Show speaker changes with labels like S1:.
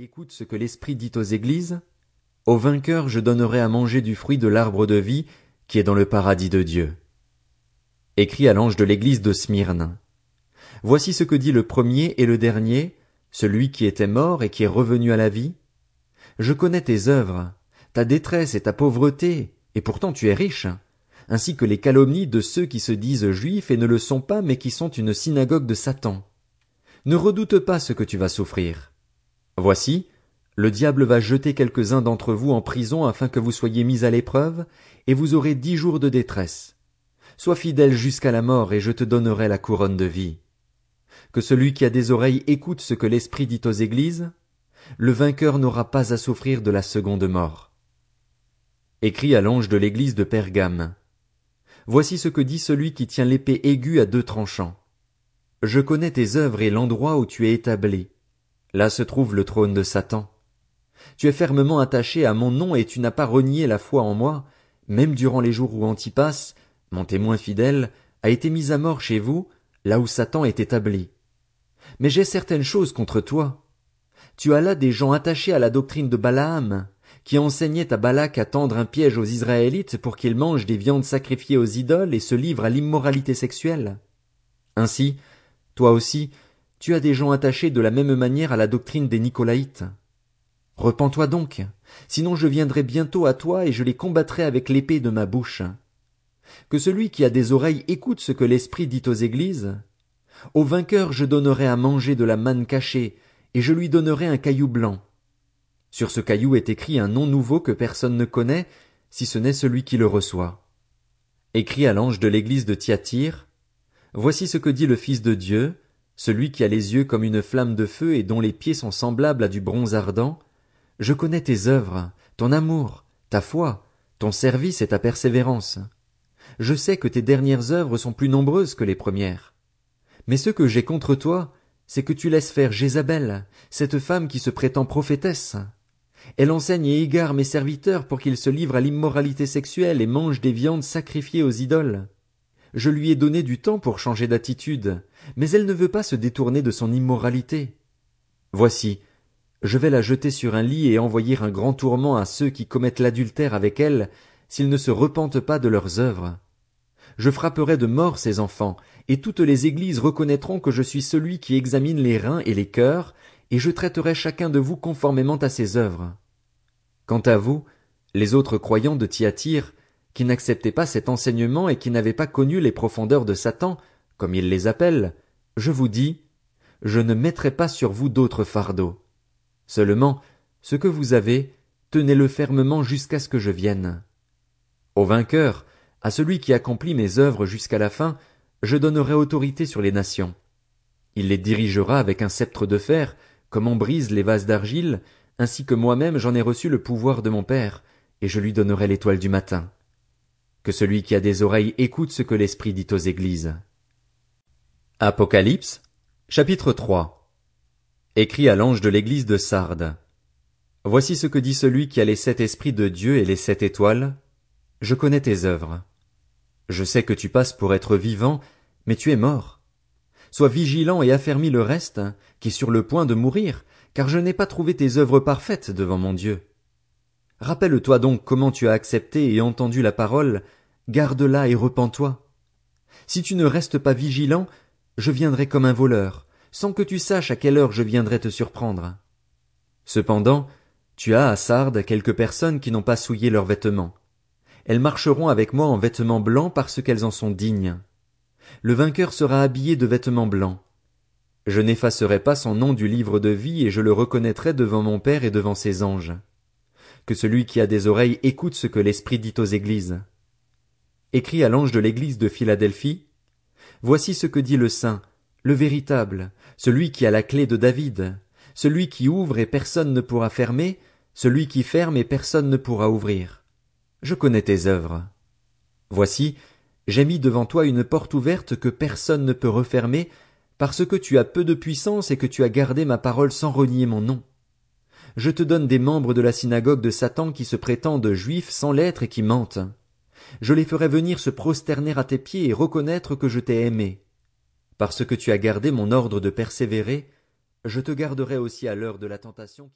S1: écoute ce que l'Esprit dit aux églises, au vainqueur je donnerai à manger du fruit de l'arbre de vie qui est dans le paradis de Dieu. Écrit à l'ange de l'église de Smyrne. Voici ce que dit le premier et le dernier, celui qui était mort et qui est revenu à la vie. Je connais tes œuvres, ta détresse et ta pauvreté, et pourtant tu es riche, ainsi que les calomnies de ceux qui se disent juifs et ne le sont pas mais qui sont une synagogue de Satan. Ne redoute pas ce que tu vas souffrir. Voici, le diable va jeter quelques-uns d'entre vous en prison afin que vous soyez mis à l'épreuve, et vous aurez dix jours de détresse. Sois fidèle jusqu'à la mort, et je te donnerai la couronne de vie. Que celui qui a des oreilles écoute ce que l'Esprit dit aux églises. Le vainqueur n'aura pas à souffrir de la seconde mort. Écrit à l'ange de l'église de Pergame. Voici ce que dit celui qui tient l'épée aiguë à deux tranchants. Je connais tes œuvres et l'endroit où tu es établi. Là se trouve le trône de Satan. Tu es fermement attaché à mon nom et tu n'as pas renié la foi en moi, même durant les jours où Antipas, mon témoin fidèle, a été mis à mort chez vous, là où Satan est établi. Mais j'ai certaines choses contre toi. Tu as là des gens attachés à la doctrine de Balaam, qui enseignait à Balak à tendre un piège aux Israélites pour qu'ils mangent des viandes sacrifiées aux idoles et se livrent à l'immoralité sexuelle. Ainsi, toi aussi, tu as des gens attachés de la même manière à la doctrine des Nicolaïtes. Repens-toi donc, sinon je viendrai bientôt à toi et je les combattrai avec l'épée de ma bouche. Que celui qui a des oreilles écoute ce que l'Esprit dit aux églises. Au vainqueur je donnerai à manger de la manne cachée, et je lui donnerai un caillou blanc. Sur ce caillou est écrit un nom nouveau que personne ne connaît, si ce n'est celui qui le reçoit. Écrit à l'ange de l'église de Thyatire. Voici ce que dit le Fils de Dieu, celui qui a les yeux comme une flamme de feu et dont les pieds sont semblables à du bronze ardent, je connais tes œuvres, ton amour, ta foi, ton service et ta persévérance. Je sais que tes dernières œuvres sont plus nombreuses que les premières. Mais ce que j'ai contre toi, c'est que tu laisses faire Jézabel, cette femme qui se prétend prophétesse. Elle enseigne et égare mes serviteurs pour qu'ils se livrent à l'immoralité sexuelle et mangent des viandes sacrifiées aux idoles. Je lui ai donné du temps pour changer d'attitude, mais elle ne veut pas se détourner de son immoralité. Voici, je vais la jeter sur un lit et envoyer un grand tourment à ceux qui commettent l'adultère avec elle, s'ils ne se repentent pas de leurs œuvres. Je frapperai de mort ces enfants, et toutes les églises reconnaîtront que je suis celui qui examine les reins et les cœurs, et je traiterai chacun de vous conformément à ses œuvres. Quant à vous, les autres croyants de Thyatire, qui n'acceptaient pas cet enseignement et qui n'avaient pas connu les profondeurs de Satan, comme il les appelle, je vous dis, je ne mettrai pas sur vous d'autres fardeaux. Seulement, ce que vous avez, tenez-le fermement jusqu'à ce que je vienne. Au vainqueur, à celui qui accomplit mes œuvres jusqu'à la fin, je donnerai autorité sur les nations. Il les dirigera avec un sceptre de fer, comme on brise les vases d'argile, ainsi que moi-même j'en ai reçu le pouvoir de mon Père, et je lui donnerai l'étoile du matin. Que celui qui a des oreilles écoute ce que l'Esprit dit aux églises. Apocalypse, chapitre 3 Écrit à l'ange de l'église de Sardes. Voici ce que dit celui qui a les sept esprits de Dieu et les sept étoiles. Je connais tes œuvres. Je sais que tu passes pour être vivant, mais tu es mort. Sois vigilant et affermis le reste, qui est sur le point de mourir, car je n'ai pas trouvé tes œuvres parfaites devant mon Dieu. Rappelle-toi donc comment tu as accepté et entendu la parole, garde-la et repens-toi. Si tu ne restes pas vigilant, je viendrai comme un voleur, sans que tu saches à quelle heure je viendrai te surprendre. Cependant, tu as à Sardes quelques personnes qui n'ont pas souillé leurs vêtements. Elles marcheront avec moi en vêtements blancs parce qu'elles en sont dignes. Le vainqueur sera habillé de vêtements blancs. Je n'effacerai pas son nom du livre de vie et je le reconnaîtrai devant mon Père et devant ses anges. Que celui qui a des oreilles écoute ce que l'Esprit dit aux églises. Écrit à l'ange de l'église de Philadelphie. Voici ce que dit le saint, le véritable, celui qui a la clé de David, celui qui ouvre et personne ne pourra fermer, celui qui ferme et personne ne pourra ouvrir. Je connais tes œuvres. Voici, j'ai mis devant toi une porte ouverte que personne ne peut refermer, parce que tu as peu de puissance et que tu as gardé ma parole sans renier mon nom. Je te donne des membres de la synagogue de Satan qui se prétendent juifs sans l'être et qui mentent. Je les ferai venir se prosterner à tes pieds et reconnaître que je t'ai aimé. Parce que tu as gardé mon ordre de persévérer, je te garderai aussi à l'heure de la tentation qui